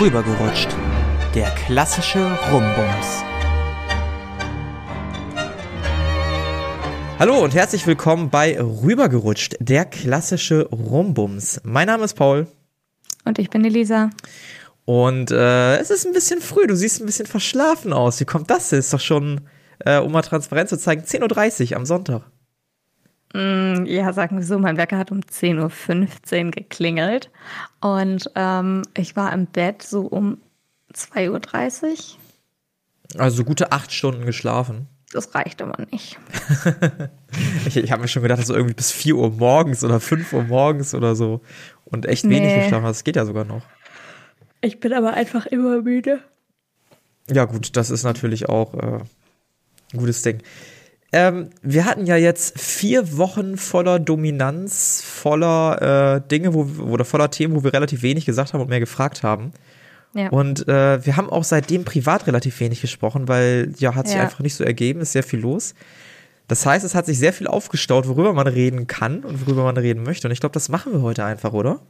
Rübergerutscht. Der klassische Rumbums. Hallo und herzlich willkommen bei Rübergerutscht, der klassische Rumbums. Mein Name ist Paul. Und ich bin Elisa. Und äh, es ist ein bisschen früh, du siehst ein bisschen verschlafen aus. Wie kommt das? Ist doch schon, äh, um mal Transparenz zu zeigen, 10.30 Uhr am Sonntag. Mm, ja, sagen wir so, mein Wecker hat um 10.15 Uhr geklingelt und ähm, ich war im Bett so um 2.30 Uhr. Also gute acht Stunden geschlafen. Das reicht aber nicht. ich ich habe mir schon gedacht, dass du irgendwie bis 4 Uhr morgens oder 5 Uhr morgens oder so und echt nee. wenig geschlafen hast. Das geht ja sogar noch. Ich bin aber einfach immer müde. Ja, gut, das ist natürlich auch äh, ein gutes Ding. Ähm, wir hatten ja jetzt vier Wochen voller Dominanz, voller äh, Dinge, wo, oder voller Themen, wo wir relativ wenig gesagt haben und mehr gefragt haben. Ja. Und äh, wir haben auch seitdem privat relativ wenig gesprochen, weil ja, hat sich ja. einfach nicht so ergeben, ist sehr viel los. Das heißt, es hat sich sehr viel aufgestaut, worüber man reden kann und worüber man reden möchte. Und ich glaube, das machen wir heute einfach, oder?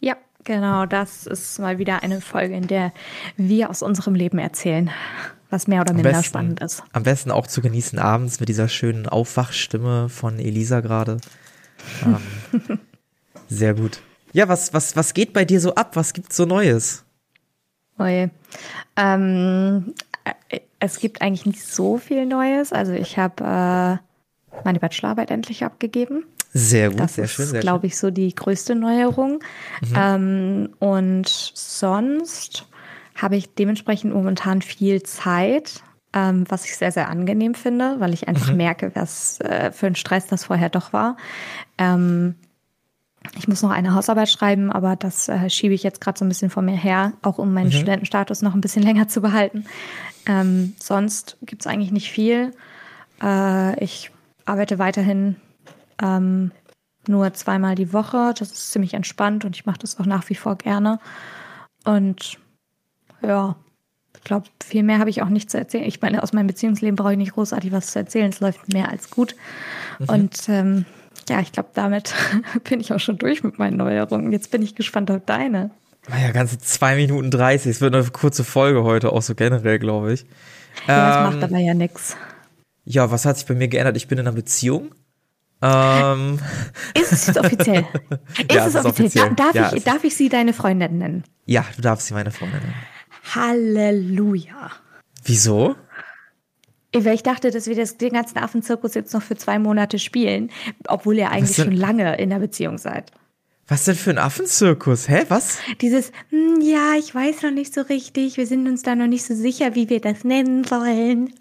Ja, genau. Das ist mal wieder eine Folge, in der wir aus unserem Leben erzählen was mehr oder minder besten, spannend ist. Am besten auch zu genießen abends mit dieser schönen Aufwachstimme von Elisa gerade. Ähm, sehr gut. Ja, was, was, was geht bei dir so ab? Was gibt's so Neues? Oje. Ähm, äh, es gibt eigentlich nicht so viel Neues. Also ich habe äh, meine Bachelorarbeit endlich abgegeben. Sehr gut, das sehr schön. Das ist, glaube ich, so die größte Neuerung. Mhm. Ähm, und sonst habe ich dementsprechend momentan viel Zeit, ähm, was ich sehr, sehr angenehm finde, weil ich einfach mhm. merke, was äh, für ein Stress das vorher doch war. Ähm, ich muss noch eine Hausarbeit schreiben, aber das äh, schiebe ich jetzt gerade so ein bisschen vor mir her, auch um meinen mhm. Studentenstatus noch ein bisschen länger zu behalten. Ähm, sonst gibt es eigentlich nicht viel. Äh, ich arbeite weiterhin ähm, nur zweimal die Woche. Das ist ziemlich entspannt und ich mache das auch nach wie vor gerne. Und ja, ich glaube, viel mehr habe ich auch nicht zu erzählen. Ich meine, aus meinem Beziehungsleben brauche ich nicht großartig was zu erzählen. Es läuft mehr als gut. Mhm. Und ähm, ja, ich glaube, damit bin ich auch schon durch mit meinen Neuerungen. Jetzt bin ich gespannt auf deine. Naja, ganze zwei Minuten dreißig. Es wird eine kurze Folge heute, auch so generell, glaube ich. Ja, das ähm, macht aber ja nichts. Ja, was hat sich bei mir geändert? Ich bin in einer Beziehung. Ähm. Ist es offiziell? Ist ja, es, es offiziell? offiziell? Darf, ja, ich, darf ich sie deine Freundin nennen? Ja, du darfst sie meine Freundin nennen. Halleluja. Wieso? Weil ich dachte, dass wir das, den ganzen Affenzirkus jetzt noch für zwei Monate spielen, obwohl ihr eigentlich schon lange in der Beziehung seid. Was denn für ein Affenzirkus? Hä, was? Dieses, hm, ja, ich weiß noch nicht so richtig, wir sind uns da noch nicht so sicher, wie wir das nennen sollen.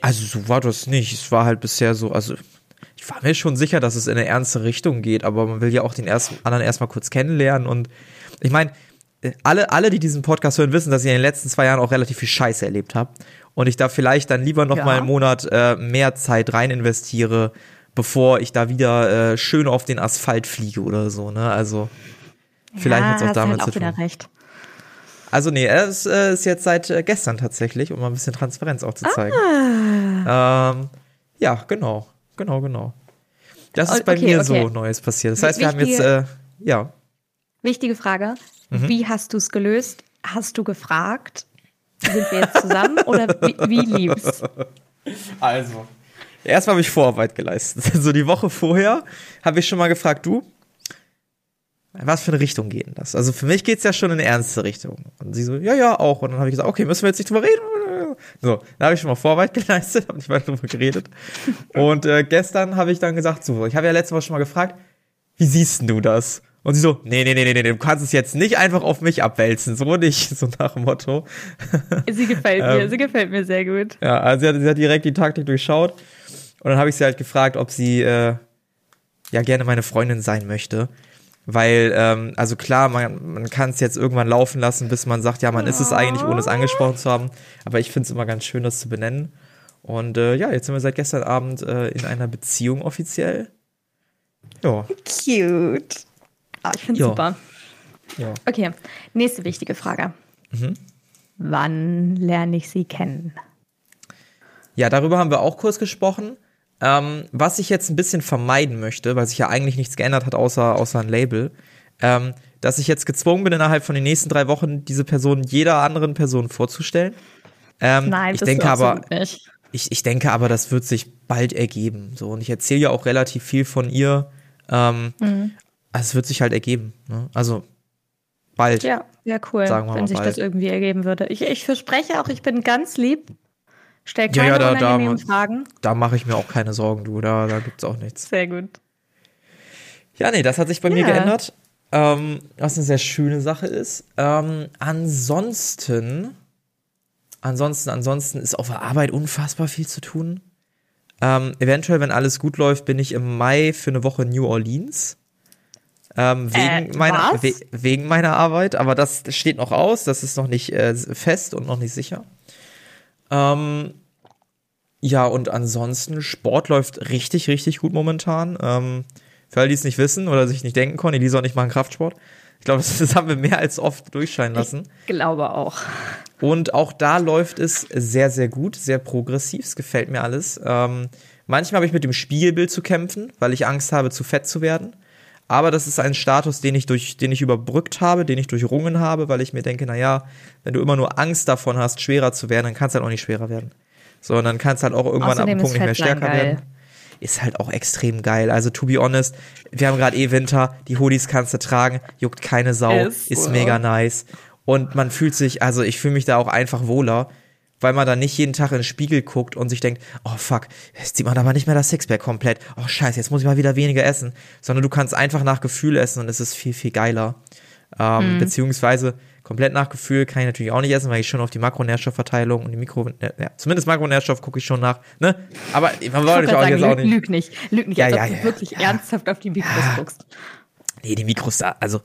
Also so war das nicht. Es war halt bisher so, also ich war mir schon sicher, dass es in eine ernste Richtung geht, aber man will ja auch den ersten anderen erstmal kurz kennenlernen und ich meine, alle, alle, die diesen Podcast hören, wissen, dass ich in den letzten zwei Jahren auch relativ viel Scheiße erlebt habe. Und ich da vielleicht dann lieber noch ja. mal einen Monat äh, mehr Zeit rein investiere, bevor ich da wieder äh, schön auf den Asphalt fliege oder so. Ne? Also vielleicht ja, hat es auch damit halt auch zu tun. Recht. Also nee, er ist, äh, ist jetzt seit äh, gestern tatsächlich, um mal ein bisschen Transparenz auch zu zeigen. Ah. Ähm, ja, genau, genau, genau. Das ist bei okay, mir okay. so Neues passiert. Das heißt, wir haben jetzt, äh, ja. Wichtige Frage. Mhm. Wie hast du es gelöst? Hast du gefragt? Sind wir jetzt zusammen oder wie, wie lieb's? Also, erstmal habe ich Vorarbeit geleistet. So die Woche vorher habe ich schon mal gefragt, du, was für eine Richtung geht denn das? Also für mich geht es ja schon in eine ernste Richtung. Und sie so, ja, ja, auch. Und dann habe ich gesagt, okay, müssen wir jetzt nicht drüber reden? So, da habe ich schon mal Vorarbeit geleistet, habe nicht weiter drüber geredet. Und äh, gestern habe ich dann gesagt, so, ich habe ja letzte Woche schon mal gefragt, wie siehst du das? Und sie so, nee, nee, nee, nee, nee, du kannst es jetzt nicht einfach auf mich abwälzen, so nicht, so nach dem Motto. Sie gefällt mir, ähm, sie gefällt mir sehr gut. Ja, also sie hat, sie hat direkt die Taktik durchschaut. Und dann habe ich sie halt gefragt, ob sie äh, ja gerne meine Freundin sein möchte. Weil, ähm, also klar, man, man kann es jetzt irgendwann laufen lassen, bis man sagt, ja, man ist es eigentlich, ohne es angesprochen zu haben. Aber ich finde es immer ganz schön, das zu benennen. Und äh, ja, jetzt sind wir seit gestern Abend äh, in einer Beziehung offiziell. Ja. Cute. Ah, ich finde es super. Ja. Okay, nächste wichtige Frage. Mhm. Wann lerne ich sie kennen? Ja, darüber haben wir auch kurz gesprochen. Ähm, was ich jetzt ein bisschen vermeiden möchte, weil sich ja eigentlich nichts geändert hat, außer, außer ein Label. Ähm, dass ich jetzt gezwungen bin, innerhalb von den nächsten drei Wochen diese Person jeder anderen Person vorzustellen. Ähm, Nein, ich bist denke aber, nicht. ich, ich denke aber, das wird sich bald ergeben. So, und ich erzähle ja auch relativ viel von ihr. Ähm, Mhm. Also es wird sich halt ergeben. Ne? Also bald. Ja, ja, cool, Sagen wir wenn sich bald. das irgendwie ergeben würde. Ich, ich verspreche auch, ich bin ganz lieb. Stell Ja, keine ja, da- da- unangenehmen Fragen. Da mache ich mir auch keine Sorgen, du. Da, da gibt's auch nichts. Sehr gut. Ja, nee, das hat sich bei mir Ja. geändert. Ähm, was eine sehr schöne Sache ist. Ähm, ansonsten, ansonsten, ansonsten ist auf der Arbeit unfassbar viel zu tun. Ähm, eventuell, wenn alles gut läuft, bin ich im Mai für eine Woche in New Orleans. Ähm, wegen, Äh, meiner, we wegen meiner Arbeit, aber das steht noch aus, das ist noch nicht äh, fest und noch nicht sicher. Ähm, ja, und ansonsten, Sport läuft richtig, richtig gut momentan. Ähm, für alle, die es nicht wissen oder sich nicht denken konnten, Elisa und ich machen Kraftsport. Ich glaube, das, das haben wir mehr als oft durchscheinen lassen. Glaube auch. Und auch da läuft es sehr, sehr gut, sehr progressiv. Es gefällt mir alles. Ähm, manchmal habe ich mit dem Spiegelbild zu kämpfen, weil ich Angst habe, zu fett zu werden. Aber das ist ein Status, den ich durch, den ich überbrückt habe, den ich durchrungen habe, weil ich mir denke, na ja, wenn du immer nur Angst davon hast, schwerer zu werden, dann kannst du halt auch nicht schwerer werden. So, und dann kannst du halt auch irgendwann Außerdem ab einem Punkt nicht mehr stärker geil. werden. Ist halt auch extrem geil. Also, to be honest, wir haben gerade eh Winter, die Hoodies kannst du tragen, juckt keine Sau, Ist ist, mega nice. Und man fühlt sich, also ich fühle mich da auch einfach wohler, weil man dann nicht jeden Tag in den Spiegel guckt und sich denkt, oh fuck, jetzt sieht man aber nicht mehr das Sixpack komplett. Oh scheiße, jetzt muss ich mal wieder weniger essen. Sondern du kannst einfach nach Gefühl essen und es ist viel, viel geiler. Ähm, Beziehungsweise komplett nach Gefühl kann ich natürlich auch nicht essen, weil ich schon auf die Makronährstoffverteilung und die Mikro, ja, zumindest Makronährstoff gucke ich schon nach, ne? Aber man Ich wollte auch gerade jetzt sagen, auch nicht. lüg nicht. Lüg nicht, Ja, als ja, ob du ja, wirklich ernsthaft auf die Mikros guckst. Nee, die Mikros da, also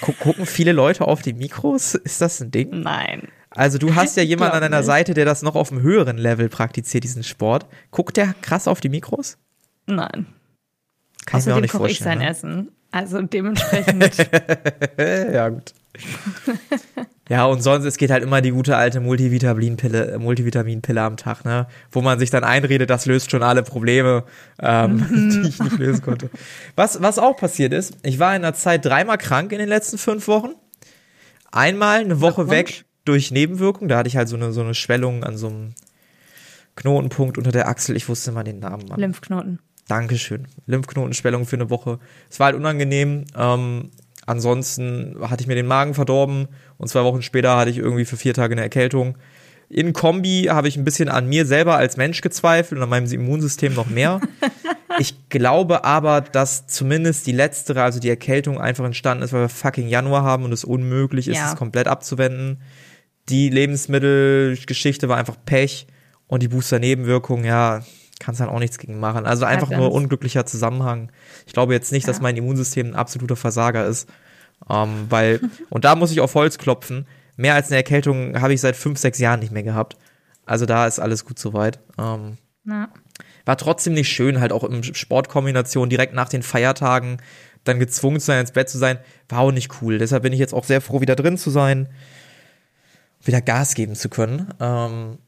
gu gucken viele Leute auf die Mikros? Ist das ein Ding? Nein. Also du hast ja jemanden an deiner nicht. Seite, der das noch auf einem höheren Level praktiziert, diesen Sport. Guckt der krass auf die Mikros? Nein. Kann ich mir auch Außerdem nicht koche ich sein vorstellen. ne? Essen. Also dementsprechend. Ja, gut. ja, und sonst, es geht halt immer die gute alte Multivitaminpille, Multivitaminpille am Tag, ne? Wo man sich dann einredet, das löst schon alle Probleme, ähm, die ich nicht lösen konnte. Was, was auch passiert ist, ich war in der Zeit dreimal krank in den letzten fünf Wochen. Einmal eine Woche weg durch Nebenwirkungen. Da hatte ich halt so eine, so eine Schwellung an so einem Knotenpunkt unter der Achsel. Ich wusste mal den Namen. Mann. Lymphknoten. Dankeschön. Lymphknotenschwellung für eine Woche. Es war halt unangenehm. Ähm, ansonsten hatte ich mir den Magen verdorben und zwei Wochen später hatte ich irgendwie für vier Tage eine Erkältung. In Kombi habe ich ein bisschen an mir selber als Mensch gezweifelt und an meinem Immunsystem noch mehr. ich glaube aber, dass zumindest die letztere, also die Erkältung, einfach entstanden ist, weil wir fucking Januar haben und es unmöglich ist, Ja. es komplett abzuwenden. Die Lebensmittelgeschichte war einfach Pech und die Booster-Nebenwirkung, ja, kannst halt auch nichts gegen machen. Also einfach nur unglücklicher Zusammenhang. Ich glaube jetzt nicht, dass Ja. mein Immunsystem ein absoluter Versager ist. Ähm, weil, und da muss ich auf Holz klopfen. Mehr als eine Erkältung habe ich seit fünf, sechs Jahren nicht mehr gehabt. Also da ist alles gut soweit. Ähm, Ja. war trotzdem nicht schön, halt auch im Sportkombination direkt nach den Feiertagen dann gezwungen zu sein, ins Bett zu sein, war auch nicht cool. Deshalb bin ich jetzt auch sehr froh, wieder drin zu sein, wieder Gas geben zu können. Ähm,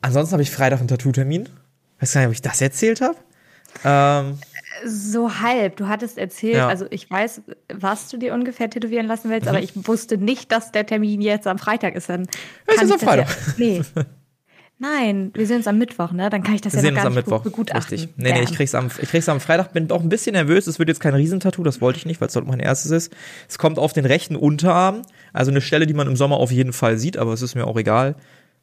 ansonsten habe ich Freitag einen Tattoo-Termin. Weiß gar nicht, ob ich das erzählt habe. Ähm, So halb. Du hattest erzählt, Ja. also ich weiß, was du dir ungefähr tätowieren lassen willst, aber ich wusste nicht, dass der Termin jetzt am Freitag ist. Dann Mhm. Es ist am das Ja, nee. Nein, wir sehen uns am Mittwoch, ne? Dann kann ich das wir ja sehen uns am Mittwoch. begutachten. Richtig. Nee, nee, ich krieg's am, ich krieg's am Freitag, bin auch ein bisschen nervös. Es wird jetzt kein Riesentattoo, das wollte ich nicht, weil es dort mein erstes ist. Es kommt auf den rechten Unterarm, also eine Stelle, die man im Sommer auf jeden Fall sieht, aber es ist mir auch egal,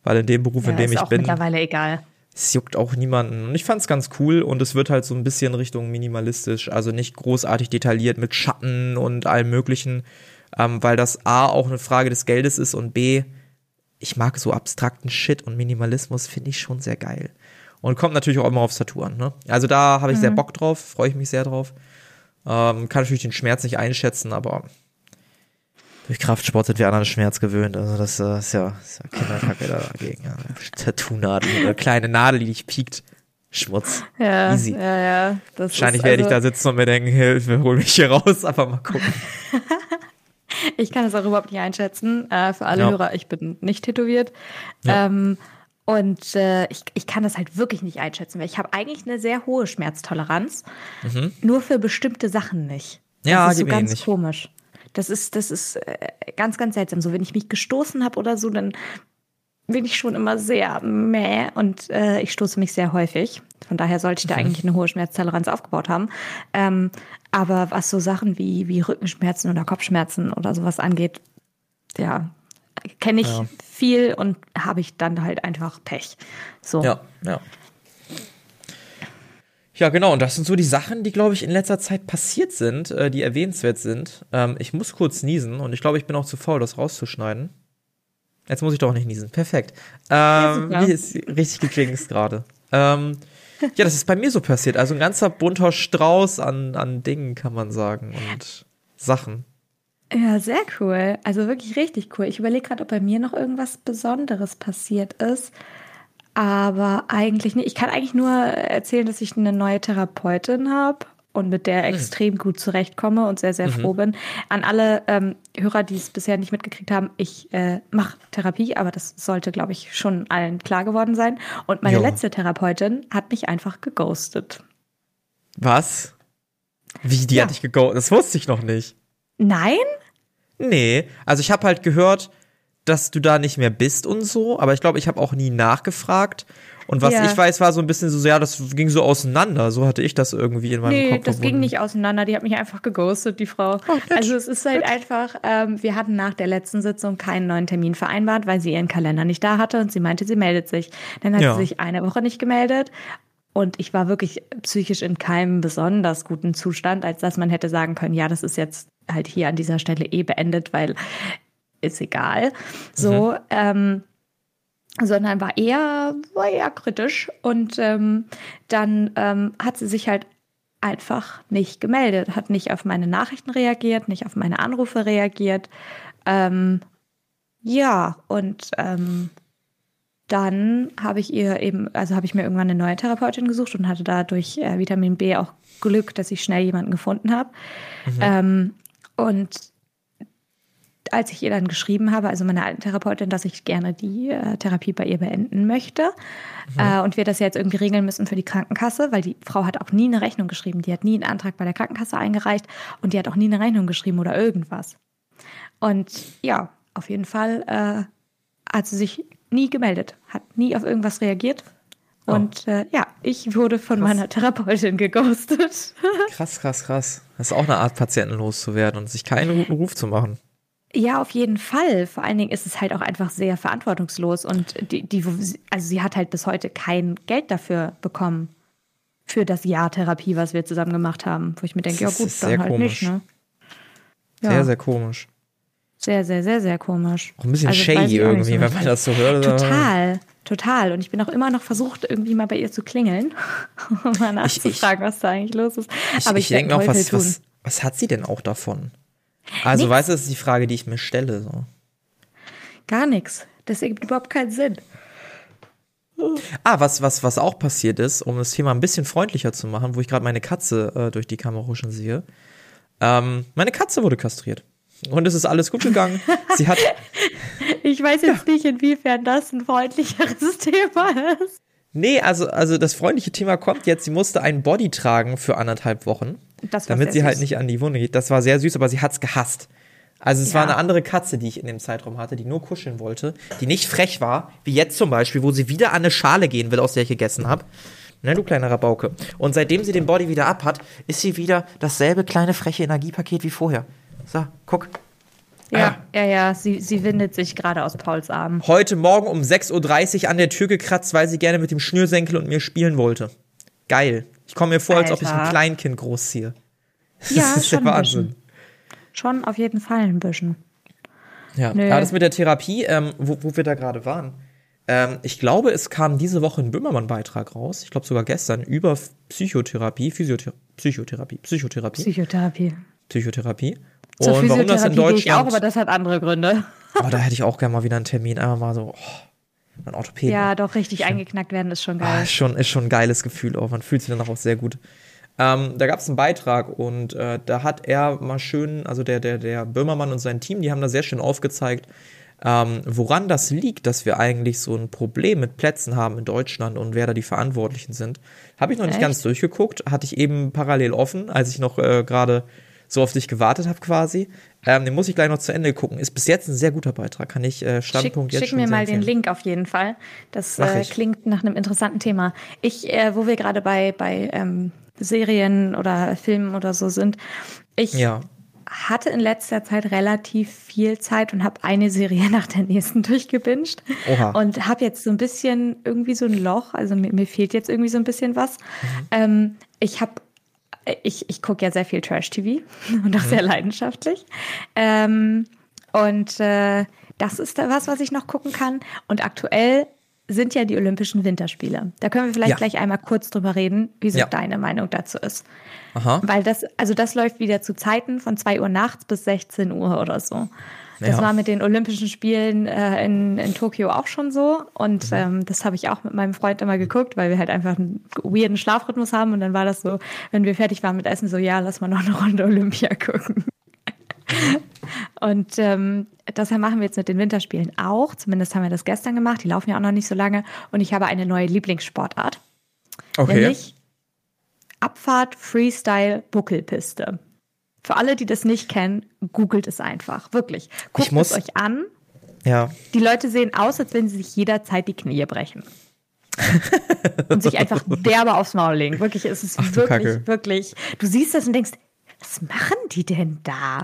weil in dem Beruf, ja, in dem ist ich auch bin, mittlerweile egal. es juckt auch niemanden. Und ich fand's ganz cool und es wird halt so ein bisschen Richtung minimalistisch, also nicht großartig detailliert mit Schatten und allem möglichen, ähm, weil das A auch eine Frage des Geldes ist und B, ich mag so abstrakten Shit und Minimalismus finde ich schon sehr geil. Und kommt natürlich auch immer aufs Tattoo an. Ne? Also da habe ich sehr Bock drauf, freue ich mich sehr drauf. Ähm, kann natürlich den Schmerz nicht einschätzen, aber durch Kraftsport sind wir an einen Schmerz gewöhnt. Also das äh, ist ja, ist ja Kinderkacke dagegen. Ja. Tattoo-Nadel, eine kleine Nadel, die dich piekt. Schmutz. Ja, Easy. ja, ja. Das Wahrscheinlich werde ich also, da sitzen und mir denken, Hilfe, hol mich hier raus, aber mal gucken. Ich kann das auch überhaupt nicht einschätzen. Äh, für alle Ja. Hörer, ich bin nicht tätowiert. Ja. Ähm, und äh, ich, ich kann das halt wirklich nicht einschätzen, weil ich habe eigentlich eine sehr hohe Schmerztoleranz. Nur für bestimmte Sachen nicht. Das Mhm. Ja, ist so ganz ähnlich. komisch. Das ist, das ist äh, ganz, ganz seltsam. So, wenn ich mich gestoßen habe oder so, dann bin ich schon immer sehr meh und äh, ich stoße mich sehr häufig. Von daher sollte ich da mhm. eigentlich eine hohe Schmerztoleranz aufgebaut haben. Ähm, aber was so Sachen wie, wie Rückenschmerzen oder Kopfschmerzen oder sowas angeht, ja, kenne ich ja. viel und habe ich dann halt einfach Pech. So. Ja, ja. Ja, genau. Und das sind so die Sachen, die, glaube ich, in letzter Zeit passiert sind, äh, die erwähnenswert sind. Ähm, ich muss kurz niesen und ich glaube, ich bin auch zu faul, das rauszuschneiden. Jetzt muss ich doch nicht niesen. Perfekt. Ähm, ja, wie ist richtig gejinxt gerade. Ähm, ja, das ist bei mir so passiert. Also ein ganzer bunter Strauß an, an Dingen, kann man sagen. Und Sachen. Ja, sehr cool. Also wirklich richtig cool. Ich überlege gerade, ob bei mir noch irgendwas Besonderes passiert ist. Aber eigentlich nicht. Ich kann eigentlich nur erzählen, dass ich eine neue Therapeutin habe und mit der hm. extrem gut zurechtkomme und sehr, sehr mhm. froh bin. An alle ähm, Hörer, die es bisher nicht mitgekriegt haben, ich äh, mache Therapie, aber das sollte, glaube ich, schon allen klar geworden sein. Und meine jo. letzte Therapeutin hat mich einfach geghostet. Was? Wie, die ja. hat dich geghostet? Das wusste ich noch nicht. Nein? Nee, also ich habe halt gehört, dass du da nicht mehr bist und so, aber ich glaube, ich habe auch nie nachgefragt. Und was ja. ich weiß, war so ein bisschen so, ja, das ging so auseinander. So hatte ich das irgendwie in meinem nee, Kopf. Nee, das verbunden. ging nicht auseinander. Die hat mich einfach geghostet, die Frau. Oh, also es ist halt einfach, ähm, wir hatten nach der letzten Sitzung keinen neuen Termin vereinbart, weil sie ihren Kalender nicht da hatte und sie meinte, sie meldet sich. Dann hat ja. sie sich eine Woche nicht gemeldet. Und ich war wirklich psychisch in keinem besonders guten Zustand, als dass man hätte sagen können, ja, das ist jetzt halt hier an dieser Stelle eh beendet, weil ist egal. So, mhm. ähm, sondern war eher, war eher kritisch. Und ähm, dann ähm, hat sie sich halt einfach nicht gemeldet, hat nicht auf meine Nachrichten reagiert, nicht auf meine Anrufe reagiert. Ähm, ja, und ähm, dann habe ich ihr eben, also habe ich mir irgendwann eine neue Therapeutin gesucht und hatte dadurch äh, Vitamin B auch Glück, dass ich schnell jemanden gefunden habe. Mhm. Ähm, und als ich ihr dann geschrieben habe, also meiner alten Therapeutin, dass ich gerne die äh, Therapie bei ihr beenden möchte mhm. äh, und wir das jetzt irgendwie regeln müssen für die Krankenkasse, weil die Frau hat auch nie eine Rechnung geschrieben, die hat nie einen Antrag bei der Krankenkasse eingereicht und die hat auch nie eine Rechnung geschrieben oder irgendwas. Und ja, auf jeden Fall äh, hat sie sich nie gemeldet, hat nie auf irgendwas reagiert. Oh. Und äh, ja, ich wurde von krass. meiner Therapeutin geghostet. krass, krass, krass. Das ist auch eine Art, Patienten loszuwerden und sich keinen guten Ruf zu machen. Ja, auf jeden Fall. Vor allen Dingen ist es halt auch einfach sehr verantwortungslos und die, die, also sie hat halt bis heute kein Geld dafür bekommen für das Jahr Therapie, was wir zusammen gemacht haben. Wo ich mir denke, ja gut, dann halt komisch. nicht, ne? Ja. Sehr, sehr komisch. Sehr, sehr, sehr, sehr komisch. Auch ein bisschen also, shady irgendwie, wenn man das so hört. Total, total. Und ich bin auch immer noch versucht, irgendwie mal bei ihr zu klingeln, um mal nachzufragen, ich, was da eigentlich los ist. Aber ich, ich denke auch, was, was, was hat sie denn auch davon? Also, nichts. weißt du, das ist die Frage, die ich mir stelle. So. Gar nichts. Das ergibt überhaupt keinen Sinn. Ah, was, was, was auch passiert ist, um das Thema ein bisschen freundlicher zu machen, wo ich gerade meine Katze äh, durch die Kamera schon sehe. Ähm, meine Katze wurde kastriert. Und es ist alles gut gegangen. Sie hat. Ich weiß jetzt ja. nicht, inwiefern das ein freundlicheres Thema ist. Nee, also, also das freundliche Thema kommt jetzt. Sie musste einen Body tragen für anderthalb Wochen, damit sie halt nicht an die Wunde geht. Das war sehr süß, aber sie hat's gehasst. Also es ja. war eine andere Katze, die ich in dem Zeitraum hatte, die nur kuscheln wollte, die nicht frech war, wie jetzt zum Beispiel, wo sie wieder an eine Schale gehen will, aus der ich gegessen habe. Ne, du kleiner Rabauke. Und seitdem sie den Body wieder abhat, ist sie wieder dasselbe kleine freche Energiepaket wie vorher. So, guck. Ja, ah. ja, ja, sie, sie windet sich gerade aus Pauls Arm. Heute Morgen um 6.30 Uhr an der Tür gekratzt, weil sie gerne mit dem Schnürsenkel und mir spielen wollte. Geil. Ich komme mir vor, Alter. als ob ich ein Kleinkind großziehe. Das ja, ist schon der Wahnsinn. Schon auf jeden Fall ein bisschen. Ja, Nö. ja das mit der Therapie, ähm, wo, wo wir da gerade waren. Ähm, ich glaube, es kam diese Woche ein Böhmermann-Beitrag raus, ich glaube sogar gestern, über Psychotherapie, Physiotherapie, Psychotherapie, Psychotherapie. Psychotherapie. Psychotherapie. Zur und warum das in Deutschland. Ich auch, aber das hat andere Gründe. Aber da hätte ich auch gerne mal wieder einen Termin, einfach mal so. Oh, ein Orthopäden. Ja, doch richtig schon, eingeknackt werden ist schon geil. Ah, ist, schon, ist schon ein geiles Gefühl auch. Man fühlt sich danach auch sehr gut. Ähm, da gab es einen Beitrag und äh, da hat er mal schön, also der, der, der Böhmermann und sein Team, die haben da sehr schön aufgezeigt, ähm, woran das liegt, dass wir eigentlich so ein Problem mit Plätzen haben in Deutschland und wer da die Verantwortlichen sind. Habe ich noch nicht Echt? ganz durchgeguckt, hatte ich eben parallel offen, als ich noch äh, gerade so auf dich gewartet habe quasi. Ähm, den muss ich gleich noch zu Ende gucken. Ist bis jetzt ein sehr guter Beitrag. Kann ich äh, Standpunkt Schick, jetzt schick schon mir mal empfehlen. den Link auf jeden Fall. Das äh, klingt nach einem interessanten Thema. Ich, äh, wo wir gerade bei, bei ähm, Serien oder Filmen oder so sind, ich ja. hatte in letzter Zeit relativ viel Zeit und habe eine Serie nach der nächsten durchgebinged. Oha. Und habe jetzt so ein bisschen irgendwie so ein Loch. Also mir, mir fehlt jetzt irgendwie so ein bisschen was. Mhm. Ähm, ich habe ich, ich gucke ja sehr viel Trash-TV und auch mhm. sehr leidenschaftlich. Ähm, und äh, das ist da was, was ich noch gucken kann. Und aktuell sind ja die Olympischen Winterspiele. Da können wir vielleicht ja. gleich einmal kurz drüber reden, wie so ja. deine Meinung dazu ist. Aha. Weil das, also das läuft wieder zu Zeiten von 2 Uhr nachts bis 16 Uhr oder so. Das ja. war mit den Olympischen Spielen äh, in, in Tokio auch schon so. Und mhm. ähm, das habe ich auch mit meinem Freund immer geguckt, weil wir halt einfach einen weirden Schlafrhythmus haben. Und dann war das so, wenn wir fertig waren mit Essen, so, ja, lass mal noch eine Runde Olympia gucken. Und ähm, das machen wir jetzt mit den Winterspielen auch. Zumindest haben wir das gestern gemacht. Die laufen ja auch noch nicht so lange. Und ich habe eine neue Lieblingssportart. Okay. Nämlich Abfahrt Freestyle Buckelpiste. Für alle, die das nicht kennen, googelt es einfach. Wirklich. Guckt muss, es euch an. Ja. Die Leute sehen aus, als wenn sie sich jederzeit die Knie brechen. und sich einfach derbe aufs Maul legen. Wirklich, es ist Ach, wirklich, wirklich. Du siehst das und denkst, was machen die denn da?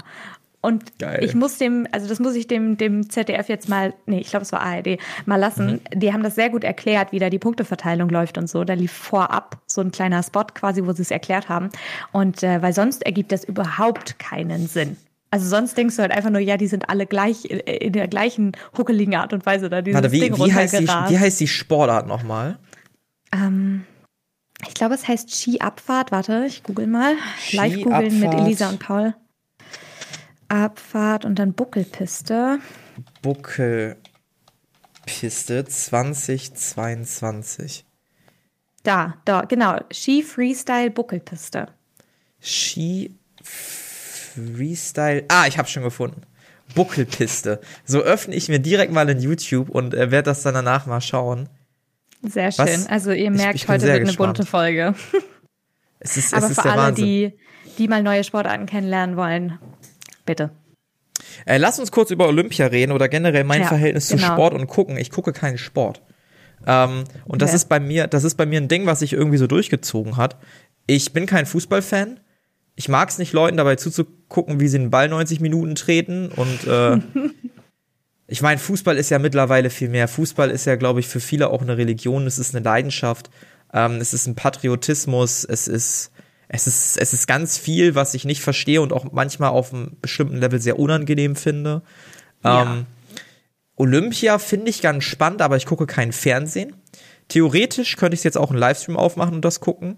Und Geil. ich muss dem, also das muss ich dem, dem ZDF jetzt mal, nee, ich glaube, es war ARD, mal lassen. Mhm. Die haben das sehr gut erklärt, wie da die Punkteverteilung läuft und so. Da lief vorab so ein kleiner Spot quasi, wo sie es erklärt haben. Und äh, weil sonst ergibt das überhaupt keinen Sinn. Also sonst denkst du halt einfach nur, ja, die sind alle gleich in der gleichen huckeligen Art und Weise da. Warte, wie, wie, heißt die, wie heißt die Sportart nochmal? Ähm, ich glaube, es heißt Skiabfahrt. Warte, ich google mal. Live googeln mit Elisa und Paul. Abfahrt und dann Buckelpiste. Buckelpiste 2022. Da, da, genau. Ski Freestyle Buckelpiste. Ski Freestyle. Ah, ich habe schon gefunden. Buckelpiste. So öffne ich mir direkt mal in YouTube und äh, werde das dann danach mal schauen. Sehr schön. Was? Also ihr merkt, ich, ich heute wird gespannt. eine bunte Folge. Es ist, Aber es ist für alle, Wahnsinn. die, die mal neue Sportarten kennenlernen wollen, bitte. Äh, lass uns kurz über Olympia reden oder generell mein ja, Verhältnis genau. zu Sport und gucken. Ich gucke keinen Sport. Ähm, und okay. das ist bei mir, das ist bei mir ein Ding, was sich irgendwie so durchgezogen hat. Ich bin kein Fußballfan. Ich mag es nicht, Leuten dabei zuzugucken, wie sie den Ball 90 Minuten treten. Und äh, ich meine, Fußball ist ja mittlerweile viel mehr. Fußball ist ja, glaube ich, für viele auch eine Religion. Es ist eine Leidenschaft. Ähm, es ist ein Patriotismus. Es ist es ist, es ist ganz viel, was ich nicht verstehe und auch manchmal auf einem bestimmten Level sehr unangenehm finde. Ja. Ähm, Olympia finde ich ganz spannend, aber ich gucke kein Fernsehen. Theoretisch könnte ich jetzt auch einen Livestream aufmachen und das gucken.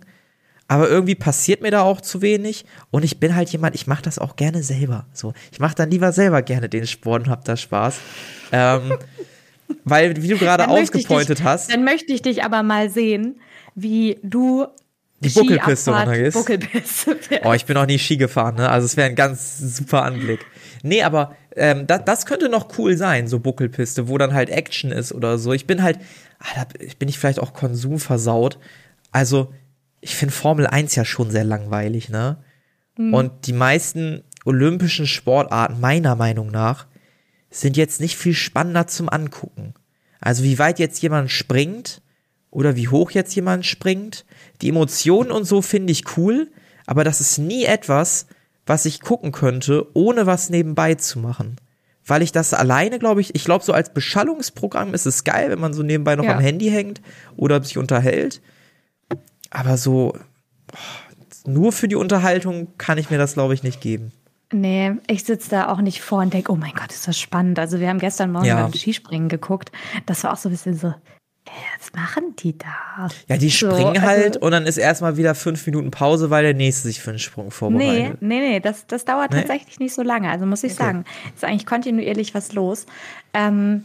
Aber irgendwie passiert mir da auch zu wenig. Und ich bin halt jemand, ich mache das auch gerne selber. So, ich mache dann lieber selber gerne den Sport und hab da Spaß. ähm, weil, wie du gerade ausgepointet hast. Dann möchte ich dich aber mal sehen, wie du die Buckelpiste runtergehst. Buckelpiste. oh, ich bin noch nie Ski gefahren, ne? Also es wäre ein ganz super Anblick. Nee, aber ähm, das, das könnte noch cool sein, so Buckelpiste, wo dann halt Action ist oder so. Ich bin halt, ah, da bin ich vielleicht auch konsumversaut. Also, ich finde Formel 1 ja schon sehr langweilig, ne? Mhm. Und die meisten olympischen Sportarten, meiner Meinung nach, sind jetzt nicht viel spannender zum Angucken. Also, wie weit jetzt jemand springt oder wie hoch jetzt jemand springt die Emotionen und so finde ich cool, aber das ist nie etwas, was ich gucken könnte, ohne was nebenbei zu machen. Weil ich das alleine, glaube ich, ich glaube, so als Beschallungsprogramm ist es geil, wenn man so nebenbei noch ja. am Handy hängt oder sich unterhält. Aber so nur für die Unterhaltung kann ich mir das, glaube ich, nicht geben. Nee, ich sitze da auch nicht vor und denke, oh mein Gott, ist das spannend. Also wir haben gestern Morgen ja. beim Skispringen geguckt. Das war auch so ein bisschen so, was machen die da? Ja, die so, springen halt also, und dann ist erstmal wieder fünf Minuten Pause, weil der nächste sich für einen Sprung vorbereitet. Nee, nee, nee, das, das dauert nee? tatsächlich nicht so lange. Also muss ich okay. sagen, ist eigentlich kontinuierlich was los. Ähm,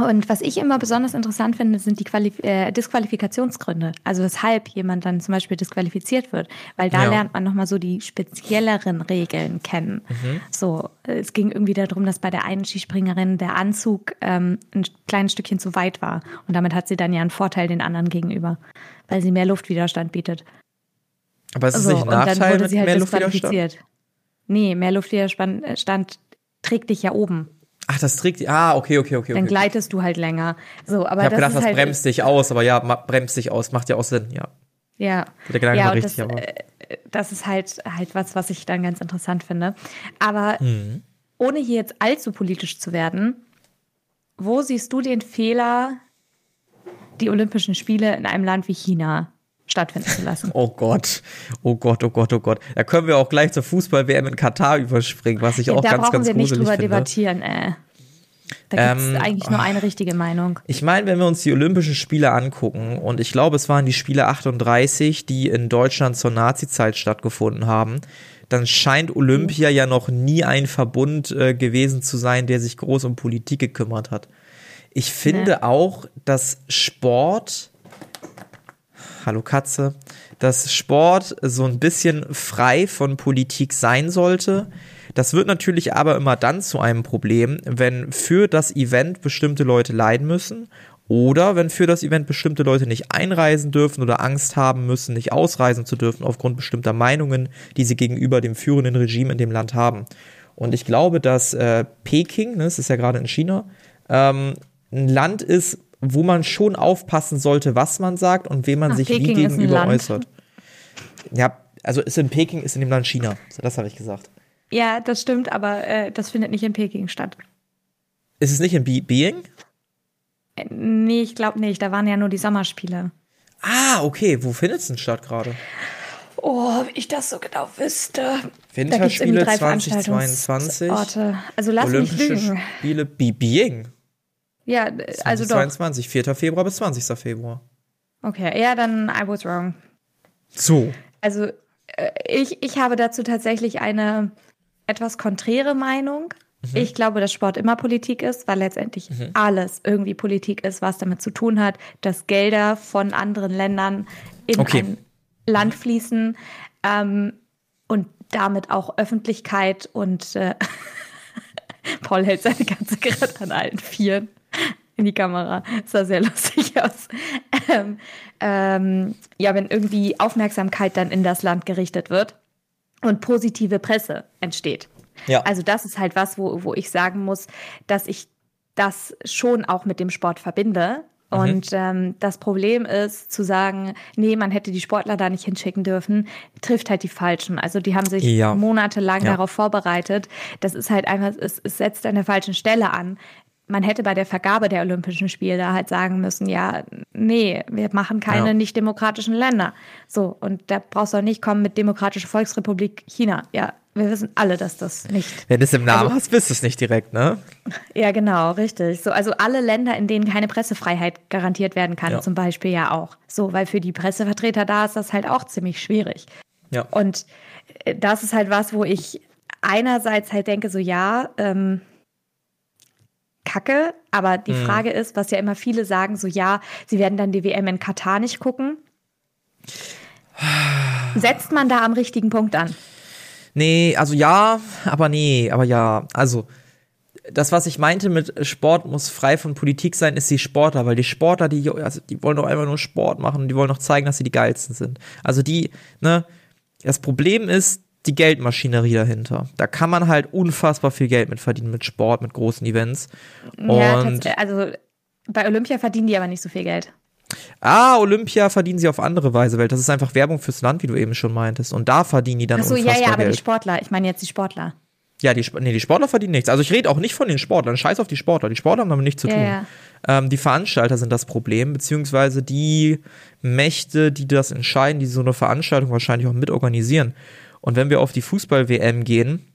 und was ich immer besonders interessant finde, sind die Qualif äh, Disqualifikationsgründe. Also weshalb jemand dann zum Beispiel disqualifiziert wird. Weil da ja. lernt man nochmal so die spezielleren Regeln kennen. Mhm. So, es ging irgendwie darum, dass bei der einen Skispringerin der Anzug ähm, ein kleines Stückchen zu weit war. Und damit hat sie dann ja einen Vorteil den anderen gegenüber, weil sie mehr Luftwiderstand bietet. Aber es ist so, nicht ein Nachteil, und dann wurde sie halt disqualifiziert. Nee, mehr Luftwiderstand trägt dich ja oben. Ach, das trägt Ah, okay, okay, okay. Dann okay. gleitest du halt länger. So, aber ich habe das gedacht, das halt, bremst dich aus, aber ja, bremst dich aus, macht ja auch Sinn, ja. Ja. Der Gedanke ja, war richtig, das, aber. äh, das ist halt halt was, was ich dann ganz interessant finde. Aber Mhm. ohne hier jetzt allzu politisch zu werden, wo siehst du den Fehler, die Olympischen Spiele in einem Land wie China stattfinden zu lassen? Oh Gott, oh Gott, oh Gott, oh Gott. Da können wir auch gleich zur Fußball-WM in Katar überspringen, was ich auch da ganz, brauchen ganz wir nicht gruselig drüber finde. debattieren. Äh. Da gibt es Ähm, eigentlich nur eine richtige Meinung. Ich meine, wenn wir uns die Olympischen Spiele angucken, und ich glaube, es waren die Spiele 38, die in Deutschland zur Nazi-Zeit stattgefunden haben, dann scheint Olympia ja noch nie ein Verbund äh, gewesen zu sein, der sich groß um Politik gekümmert hat. Ich finde Nee. auch, dass Sport, hallo Katze, dass Sport so ein bisschen frei von Politik sein sollte. Das wird natürlich aber immer dann zu einem Problem, wenn für das Event bestimmte Leute leiden müssen oder wenn für das Event bestimmte Leute nicht einreisen dürfen oder Angst haben müssen, nicht ausreisen zu dürfen aufgrund bestimmter Meinungen, die sie gegenüber dem führenden Regime in dem Land haben. Und ich glaube, dass äh, Peking, ne, es ist ja gerade in China, ähm, ein Land ist, wo man schon aufpassen sollte, was man sagt und wem man Ach, sich Peking wie gegenüber äußert. Ja, also ist in Peking, ist in dem Land China. Das habe ich gesagt. Ja, das stimmt, aber äh, das findet nicht in Peking statt. Ist es nicht in Be Being? Äh, Nee, ich glaube nicht. Da waren ja nur die Sommerspiele. Ah, okay. Wo findet es denn statt gerade? Oh, wenn ich das so genau wüsste. Winterspiele drei 2022. Veranstaltungsorte. Also lass Olympische mich lügen. Spiele Be Being. Ja, äh, also doch. 2022, 4. Februar bis 20. Februar. Okay, ja, dann I was wrong. So. Also äh, ich, ich habe dazu tatsächlich eine etwas konträre Meinung. Mhm. Ich glaube, dass Sport immer Politik ist, weil letztendlich alles irgendwie Politik ist, was damit zu tun hat, dass Gelder von anderen Ländern in Okay. ein Land fließen ähm, und damit auch Öffentlichkeit und äh, Paul hält seine ganze gerade an allen Vieren in die Kamera. Das sah sehr lustig aus. Ähm, ähm, ja, wenn irgendwie Aufmerksamkeit dann in das Land gerichtet wird und positive Presse entsteht. Ja. Also das ist halt was, wo, wo ich sagen muss, dass ich das schon auch mit dem Sport verbinde. Mhm. Und ähm, das Problem ist zu sagen, nee, man hätte die Sportler da nicht hinschicken dürfen, trifft halt die Falschen. Also die haben sich Ja. monatelang Ja. darauf vorbereitet. Das ist halt einfach, es, es setzt an der falschen Stelle an. Man hätte bei der Vergabe der Olympischen Spiele da halt sagen müssen, ja, nee, wir machen keine Ja. nicht demokratischen Länder. So, und da brauchst du auch nicht kommen mit Demokratische Volksrepublik China. Ja, wir wissen alle, dass das nicht Wenn du es im Namen Also- hast, bist du es nicht direkt, ne? ja, genau, richtig. So, also alle Länder, in denen keine Pressefreiheit garantiert werden kann, Ja. zum Beispiel ja auch. So, weil für die Pressevertreter da ist das halt auch ziemlich schwierig. Ja. Und äh, das ist halt was, wo ich einerseits halt denke, so ja, ähm, Kacke, aber die Mhm. Frage ist, was ja immer viele sagen, so ja, sie werden dann die WM in Katar nicht gucken. Setzt man da am richtigen Punkt an? Nee, also ja, aber nee, aber ja. Also, das, was ich meinte mit Sport muss frei von Politik sein, ist die Sportler, weil die Sportler, die, also die wollen doch einfach nur Sport machen, die wollen doch zeigen, dass sie die geilsten sind. Also die, ne, das Problem ist die Geldmaschinerie dahinter. Da kann man halt unfassbar viel Geld mit verdienen, mit Sport, mit großen Events. Ja, Und also bei Olympia verdienen die aber nicht so viel Geld. ah, Olympia verdienen sie auf andere Weise, weil das ist einfach Werbung fürs Land, wie du eben schon meintest. Und da verdienen die dann Ach so, ja, unfassbar ja, aber Geld. die Sportler, ich meine jetzt die Sportler. Ja, die, nee, die Sportler verdienen nichts. Also ich rede auch nicht von den Sportlern. Scheiß auf die Sportler. Die Sportler haben damit nichts zu Ja, tun. ja. Ähm, die Veranstalter sind das Problem, beziehungsweise die Mächte, die das entscheiden, die so eine Veranstaltung wahrscheinlich auch mitorganisieren. Und wenn wir auf die Fußball-WM gehen,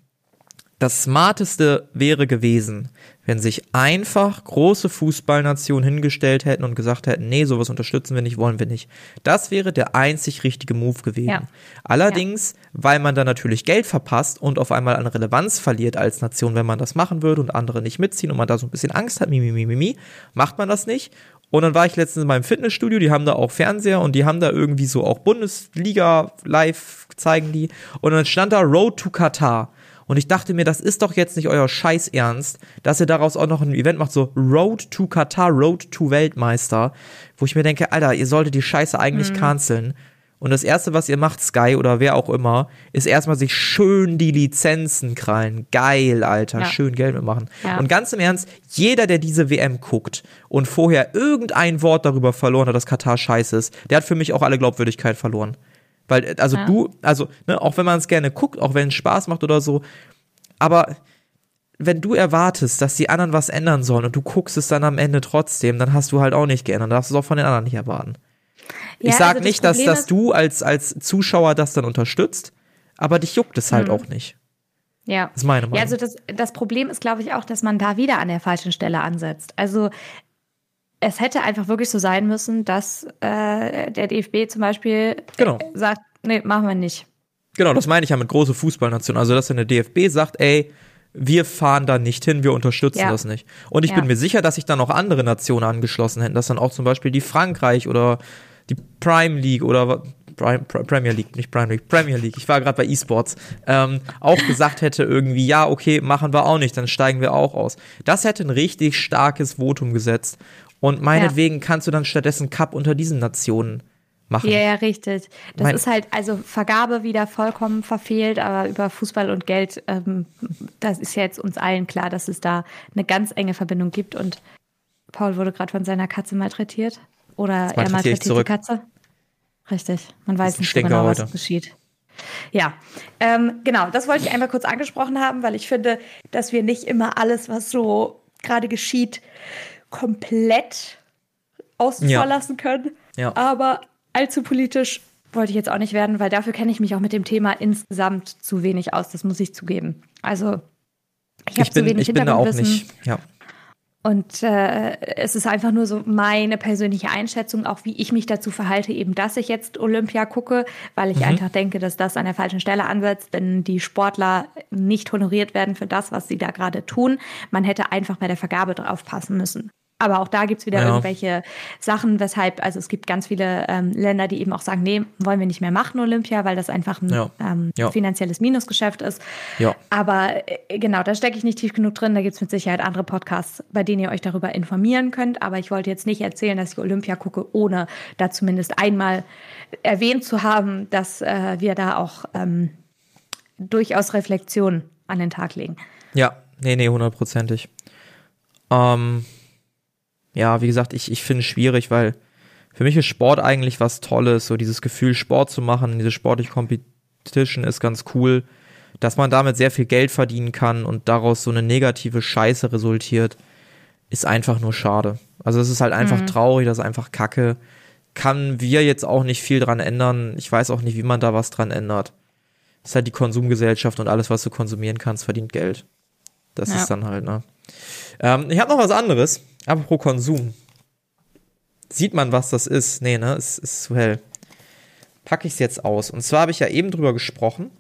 das Smarteste wäre gewesen, wenn sich einfach große Fußballnationen hingestellt hätten und gesagt hätten, nee, sowas unterstützen wir nicht, wollen wir nicht. Das wäre der einzig richtige Move gewesen. Ja. Allerdings, weil man dann natürlich Geld verpasst und auf einmal an Relevanz verliert als Nation, wenn man das machen würde und andere nicht mitziehen und man da so ein bisschen Angst hat, mi, mi, mi, mi, mi, macht man das nicht. Und dann war ich letztens in meinem Fitnessstudio, die haben da auch Fernseher und die haben da irgendwie so auch Bundesliga live zeigen die. Und dann stand da Road to Katar. Und ich dachte mir, das ist doch jetzt nicht euer Scheiß Ernst, dass ihr daraus auch noch ein Event macht, so Road to Katar, Road to Weltmeister, wo ich mir denke, Alter, ihr solltet die Scheiße eigentlich canceln. Und das erste, was ihr macht, Sky oder wer auch immer, ist erstmal sich schön die Lizenzen krallen. Geil, Alter. Ja. Schön Geld mitmachen. Ja. Und ganz im Ernst, jeder, der diese WM guckt und vorher irgendein Wort darüber verloren hat, dass Katar scheiße ist, der hat für mich auch alle Glaubwürdigkeit verloren. Weil, also ja. du, also, ne, auch wenn man es gerne guckt, auch wenn es Spaß macht oder so, aber wenn du erwartest, dass die anderen was ändern sollen und du guckst es dann am Ende trotzdem, dann hast du halt auch nicht geändert. Darfst du es auch von den anderen nicht erwarten. Ja, ich sag also nicht, dass, dass du als, als Zuschauer das dann unterstützt, aber dich juckt es halt mhm. auch nicht. Ja. Das ist meine Meinung. Ja, also das, das Problem ist, glaube ich, auch, dass man da wieder an der falschen Stelle ansetzt. Also es hätte einfach wirklich so sein müssen, dass äh, der DFB zum Beispiel genau. sagt, nee, machen wir nicht. Genau, das meine ich ja mit große Fußballnation. Also, dass der DFB sagt, ey, wir fahren da nicht hin, wir unterstützen ja. das nicht. Und ich ja. bin mir sicher, dass sich dann auch andere Nationen angeschlossen hätten, dass dann auch zum Beispiel die Frankreich oder die Prime League oder Prime, Premier League, nicht Prime League, Premier League, ich war gerade bei E-Sports, ähm, auch gesagt hätte irgendwie, ja, okay, machen wir auch nicht, dann steigen wir auch aus. Das hätte ein richtig starkes Votum gesetzt. Und meinetwegen ja. kannst du dann stattdessen Cup unter diesen Nationen machen. Ja, ja, richtig. Das mein ist halt, also Vergabe wieder vollkommen verfehlt, aber über Fußball und Geld, ähm, das ist ja jetzt uns allen klar, dass es da eine ganz enge Verbindung gibt. Und Paul wurde gerade von seiner Katze malträtiert. Oder er malträtiert die Katze? Richtig. Man weiß nicht so genau, was heute. geschieht. Ja, ähm, genau, das wollte ich einfach kurz angesprochen haben, weil ich finde, dass wir nicht immer alles, was so gerade geschieht, komplett außen ja. vor lassen können. Ja. Aber allzu politisch wollte ich jetzt auch nicht werden, weil dafür kenne ich mich auch mit dem Thema insgesamt zu wenig aus, das muss ich zugeben. Also ich habe zu wenig ich bin da auch nicht, ja. Und äh, es ist einfach nur so meine persönliche Einschätzung, auch wie ich mich dazu verhalte, eben dass ich jetzt Olympia gucke, weil ich mhm. einfach denke, dass das an der falschen Stelle ansetzt, wenn die Sportler nicht honoriert werden für das, was sie da gerade tun. Man hätte einfach bei der Vergabe drauf passen müssen. Aber auch da gibt's wieder ja. irgendwelche Sachen, weshalb, also es gibt ganz viele ähm, Länder, die eben auch sagen, nee, wollen wir nicht mehr machen, Olympia, weil das einfach ein ja. Ähm, ja. finanzielles Minusgeschäft ist. Ja. Aber äh, genau, da stecke ich nicht tief genug drin. Da gibt's mit Sicherheit andere Podcasts, bei denen ihr euch darüber informieren könnt. Aber ich wollte jetzt nicht erzählen, dass ich Olympia gucke, ohne da zumindest einmal erwähnt zu haben, dass äh, wir da auch ähm, durchaus Reflexion an den Tag legen. Ja, nee, nee, hundertprozentig. Ähm ja, wie gesagt, ich, ich finde es schwierig, weil für mich ist Sport eigentlich was Tolles. So dieses Gefühl, Sport zu machen, diese sportliche Competition ist ganz cool. Dass man damit sehr viel Geld verdienen kann und daraus so eine negative Scheiße resultiert, ist einfach nur schade. Also es ist halt einfach mhm. traurig, das ist einfach kacke. Kann wir jetzt auch nicht viel dran ändern. Ich weiß auch nicht, wie man da was dran ändert. Es ist halt die Konsumgesellschaft und alles, was du konsumieren kannst, verdient Geld. Das ja. ist dann halt, ne? Ähm, ich habe noch was anderes. Apropos Konsum. Sieht man, was das ist? Nee, ne? Es ist zu hell. Packe ich es jetzt aus. Und zwar habe ich ja eben drüber gesprochen.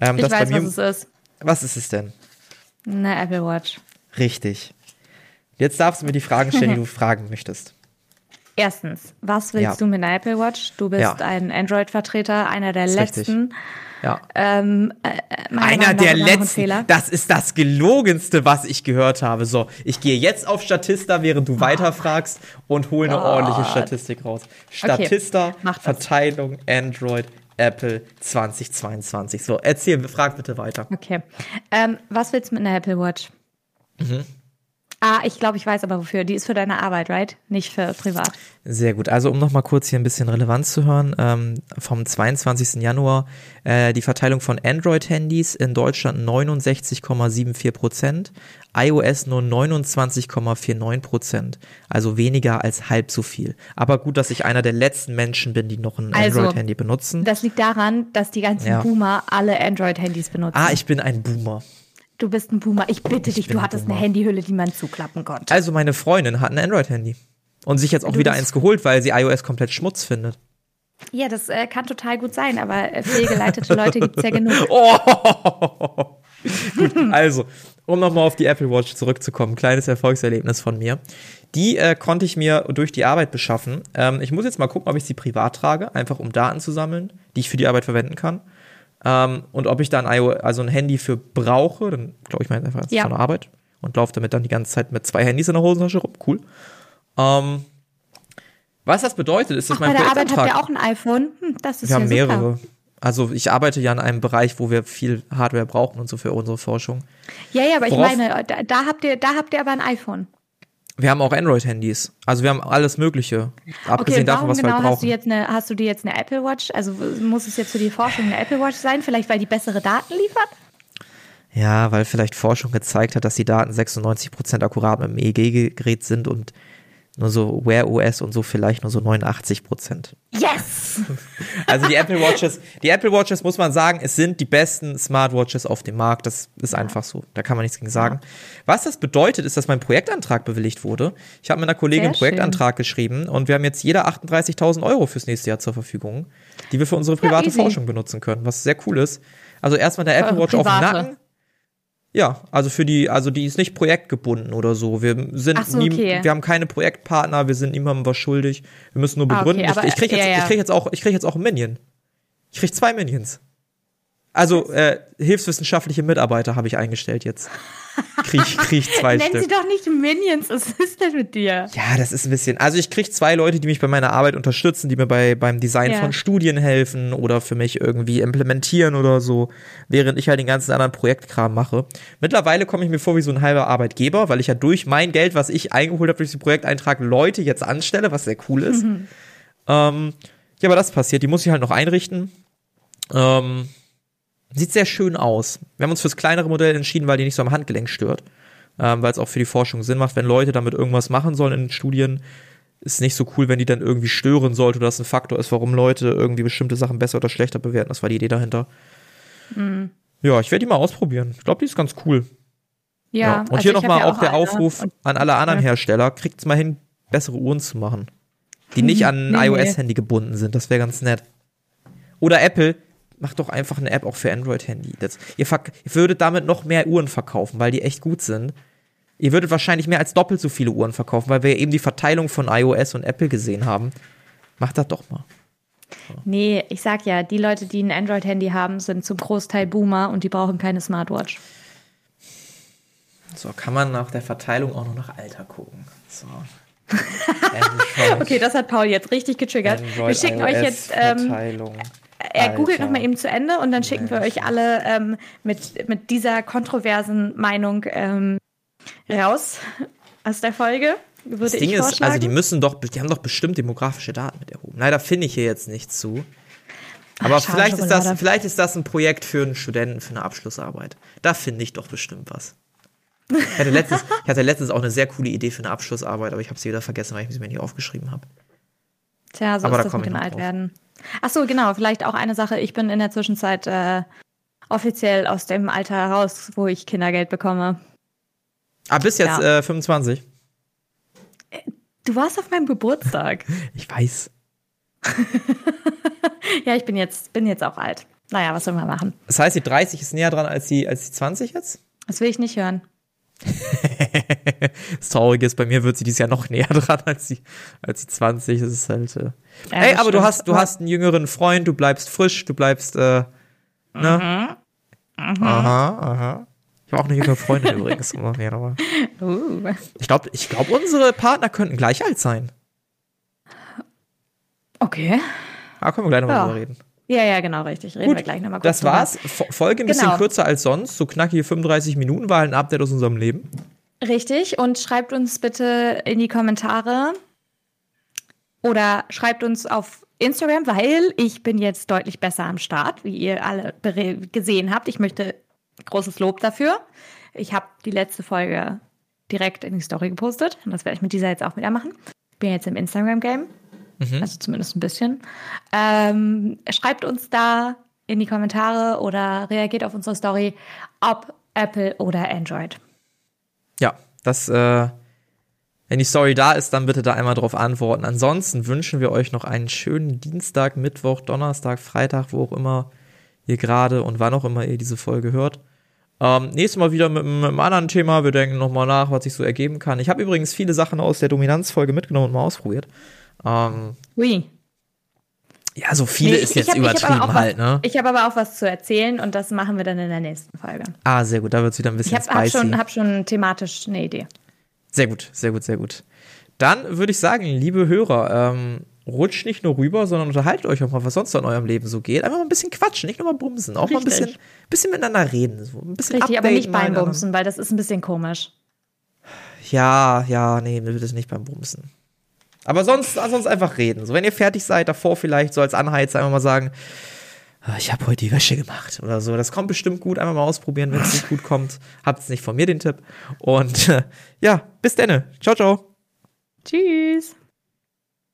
Ähm, ich weiß, mir, was es ist. Was ist es denn? Eine Apple Watch. Richtig. Jetzt darfst du mir die Fragen stellen, die du fragen möchtest. Erstens, was willst ja. du mit einer Apple Watch? Du bist ja. ein Android-Vertreter, einer der letzten. Richtig. Ja. Ähm, äh, Einer der letzten. Das ist das gelogenste, was ich gehört habe. So, ich gehe jetzt auf Statista, während du oh. weiterfragst und hole eine oh. ordentliche Statistik raus. Statista, okay. Verteilung, Android, Apple 2022. So, erzähl, frag bitte weiter. Okay. Ähm, was willst du mit einer Apple Watch? Mhm. Ah, ich glaube, ich weiß aber wofür. Die ist für deine Arbeit, right? Nicht für privat. Sehr gut. Also um nochmal kurz hier ein bisschen Relevanz zu hören, ähm, vom 22. Januar äh, die Verteilung von Android-Handys in Deutschland 69,74 Prozent, iOS nur 29,49 Prozent. Also weniger als halb so viel. Aber gut, dass ich einer der letzten Menschen bin, die noch ein also, Android-Handy benutzen. Das liegt daran, dass die ganzen ja. Boomer alle Android-Handys benutzen. Ah, ich bin ein Boomer. Du bist ein Boomer. Ich bitte ich dich, du hattest ein eine Handyhülle, die man zuklappen konnte. Also meine Freundin hat ein Android-Handy. Und sich jetzt auch du wieder eins geholt, weil sie iOS komplett Schmutz findet. Ja, das äh, kann total gut sein, aber äh, fehlgeleitete Leute gibt es ja genug. Oh! gut, also, um nochmal auf die Apple Watch zurückzukommen, kleines Erfolgserlebnis von mir. Die äh, konnte ich mir durch die Arbeit beschaffen. Ähm, ich muss jetzt mal gucken, ob ich sie privat trage, einfach um Daten zu sammeln, die ich für die Arbeit verwenden kann. Ähm, und ob ich da ein, also ein Handy für brauche, dann glaube ich mal einfach ja. von der Arbeit und laufe damit dann die ganze Zeit mit zwei Handys in der Hosentasche rum. Cool. Ähm, Was das bedeutet, ist, dass Ach, mein bei der Arbeit habt ihr auch ein iPhone? Hm, das ist wir ja haben super. mehrere. Also ich arbeite ja in einem Bereich, wo wir viel Hardware brauchen und so für unsere Forschung. Ja, ja, aber ich Worauf- meine, da, da habt ihr, da habt ihr aber ein iPhone. Wir haben auch Android-Handys. Also wir haben alles Mögliche. Abgesehen Okay, davon, was wir genau hast brauchen. du jetzt eine, hast du dir jetzt eine Apple Watch? Also muss es jetzt für die Forschung eine Apple Watch sein? Vielleicht weil die bessere Daten liefert? Ja, weil vielleicht Forschung gezeigt hat, dass die Daten 96% akkurat mit dem EEG-Gerät sind und nur so Wear OS und so vielleicht nur so 89%. Yes! Also die Apple Watches, die Apple Watches muss man sagen, es sind die besten Smartwatches auf dem Markt. Das ist einfach so. Da kann man nichts gegen sagen. Was das bedeutet, ist, dass mein Projektantrag bewilligt wurde. Ich habe mit einer Kollegin einen Sehr schön. Projektantrag geschrieben und wir haben jetzt jeder 38.000 Euro fürs nächste Jahr zur Verfügung, die wir für unsere private easy. Forschung benutzen können, was sehr cool ist. Also erstmal der Apple Watch auf dem. Nacken. Ja, also für die, also die ist nicht projektgebunden oder so. Wir sind so, nie, okay. wir haben keine Projektpartner, wir sind niemandem was schuldig. Wir müssen nur Ah, okay, begründen. aber- ich, ich krieg jetzt, ja, ja. ich krieg jetzt auch, ich krieg jetzt auch einen Minion. Ich krieg zwei Minions. Also äh, hilfswissenschaftliche Mitarbeiter habe ich eingestellt jetzt. Krieg, krieg ich zwei Nenn Stück. sie doch nicht Minions. Was ist denn mit dir? Ja, das ist ein bisschen. Also ich krieg zwei Leute, die mich bei meiner Arbeit unterstützen, die mir bei beim Design Ja. von Studien helfen oder für mich irgendwie implementieren oder so, während ich halt den ganzen anderen Projektkram mache. Mittlerweile komme ich mir vor wie so ein halber Arbeitgeber, weil ich ja durch mein Geld, was ich eingeholt habe durch den Projekteintrag, Leute jetzt anstelle, was sehr cool ist. Ähm, ja, aber das passiert. Die muss ich halt noch einrichten. Ähm, sieht sehr schön aus. Wir haben uns fürs kleinere Modell entschieden, weil die nicht so am Handgelenk stört. Ähm, weil es auch für die Forschung Sinn macht, wenn Leute damit irgendwas machen sollen in den Studien. Ist nicht so cool, wenn die dann irgendwie stören sollte oder das ein Faktor ist, warum Leute irgendwie bestimmte Sachen besser oder schlechter bewerten. Das war die Idee dahinter. Ja, ich werde die mal ausprobieren. Ich glaube, die ist ganz cool. Ja, Und also hier nochmal ja auch der Aufruf an alle anderen Ja. Hersteller, kriegt's mal hin, bessere Uhren zu machen. Die nicht an ein nee. iOS-Handy gebunden sind. Das wäre ganz nett. Oder Apple, macht doch einfach eine App auch für Android-Handy. Ihr, ihr würdet damit noch mehr Uhren verkaufen, weil die echt gut sind. Ihr würdet wahrscheinlich mehr als doppelt so viele Uhren verkaufen, weil wir eben die Verteilung von iOS und Apple gesehen haben. Macht das doch mal. Nee, ich sag ja, die Leute, die ein Android-Handy haben, sind zum Großteil Boomer und die brauchen keine Smartwatch. So, kann man nach der Verteilung auch noch nach Alter gucken. So. Android, Okay, das hat Paul jetzt richtig getriggert. wir schicken euch jetzt, ähm, Verteilung. Er googelt Alter. nochmal eben zu Ende und dann schicken wir euch alle ähm, mit, mit dieser kontroversen Meinung ähm, raus aus der Folge. Würde Das Ding ist, also die müssen doch, die haben doch bestimmt demografische Daten mit erhoben. Leider finde ich hier jetzt nichts zu. Aber Ach, vielleicht, ist das, vielleicht ist das ein Projekt für einen Studenten für eine Abschlussarbeit. Da finde ich doch bestimmt was. Ich hatte, letztens, ich hatte letztens auch eine sehr coole Idee für eine Abschlussarbeit, aber ich habe sie wieder vergessen, weil ich sie mir nicht aufgeschrieben habe. Tja, so Aber da ist das komm mit dem noch drauf. Ach so, genau. Vielleicht auch eine Sache. Ich bin in der Zwischenzeit äh, offiziell aus dem Alter heraus, wo ich Kindergeld bekomme. Ah, bis jetzt Ja. äh, 25. Du warst auf meinem Geburtstag. Ich weiß. ja, ich bin jetzt, bin jetzt auch alt. Naja, was soll man machen? Das heißt, die 30 ist näher dran als die, als die 20 jetzt? Das will ich nicht hören. Das Traurige ist, bei mir wird sie dieses Jahr noch näher dran als die, als die 20. Das ist halt. Äh. Ja, Ey, aber du hast, du hast einen jüngeren Freund, du bleibst frisch, du bleibst, äh, ne? Mhm. Aha, aha. Ich habe auch eine jüngere Freundin übrigens. nochmal. Uh. Ich glaube, ich glaub, unsere Partner könnten gleich alt sein. Okay. Da können wir gleich nochmal Ja. drüber reden. Ja, ja, genau, richtig. Reden wir gleich nochmal kurz das drüber. war's. Fo- Folge ein bisschen Genau. kürzer als sonst, so knackige 35 Minuten, war ein Update aus unserem Leben. Richtig. Und schreibt uns bitte in die Kommentare oder schreibt uns auf Instagram, weil ich bin jetzt deutlich besser am Start, wie ihr alle gesehen habt. Ich möchte großes Lob dafür. Ich habe die letzte Folge direkt in die Story gepostet. Und das werde ich mit dieser jetzt auch wieder machen. Ich bin jetzt im Instagram-Game. Also zumindest ein bisschen. Ähm, schreibt uns da in die Kommentare oder reagiert auf unsere Story, ob Apple oder Android. Ja, das, äh, wenn die Story da ist, dann bitte da einmal drauf antworten. Ansonsten wünschen wir euch noch einen schönen Dienstag, Mittwoch, Donnerstag, Freitag, wo auch immer ihr gerade und wann auch immer ihr diese Folge hört. Ähm, nächstes Mal wieder mit, einem- mit einem anderen Thema. Wir denken nochmal nach, was sich so ergeben kann. Ich habe übrigens viele Sachen aus der Dominanzfolge mitgenommen und mal ausprobiert. Ähm, Ui. ja, so viele Nee, ist ich- jetzt ich hab- ich übertrieben halt, was, ne? Ich habe aber auch was zu erzählen und das machen wir dann in der nächsten Folge. Ah, sehr gut, da wird's wieder ein Ich bisschen habe hab spicy. schon, hab schon thematisch eine Idee. Sehr gut, sehr gut, sehr gut. Dann würde ich sagen, liebe Hörer, ähm, rutscht nicht nur rüber, sondern unterhaltet euch auch mal, was sonst in eurem Leben so geht. Einfach mal ein bisschen quatschen, nicht nur mal bumsen, auch Richtig. mal ein bisschen, bisschen miteinander reden. So ein bisschen Richtig, aber nicht beim Bumsen, weil das ist ein bisschen komisch. Ja, ja, nee, das nicht beim Bumsen. Aber sonst, sonst einfach reden. So, wenn ihr fertig seid, davor vielleicht so als Anheiz einfach mal sagen, ah, ich habe heute die Wäsche gemacht oder so. Das kommt bestimmt gut. Einfach mal ausprobieren, wenn es nicht gut kommt. Habt's nicht von mir den Tipp. Und äh, ja, bis denne. Ciao, ciao. Tschüss.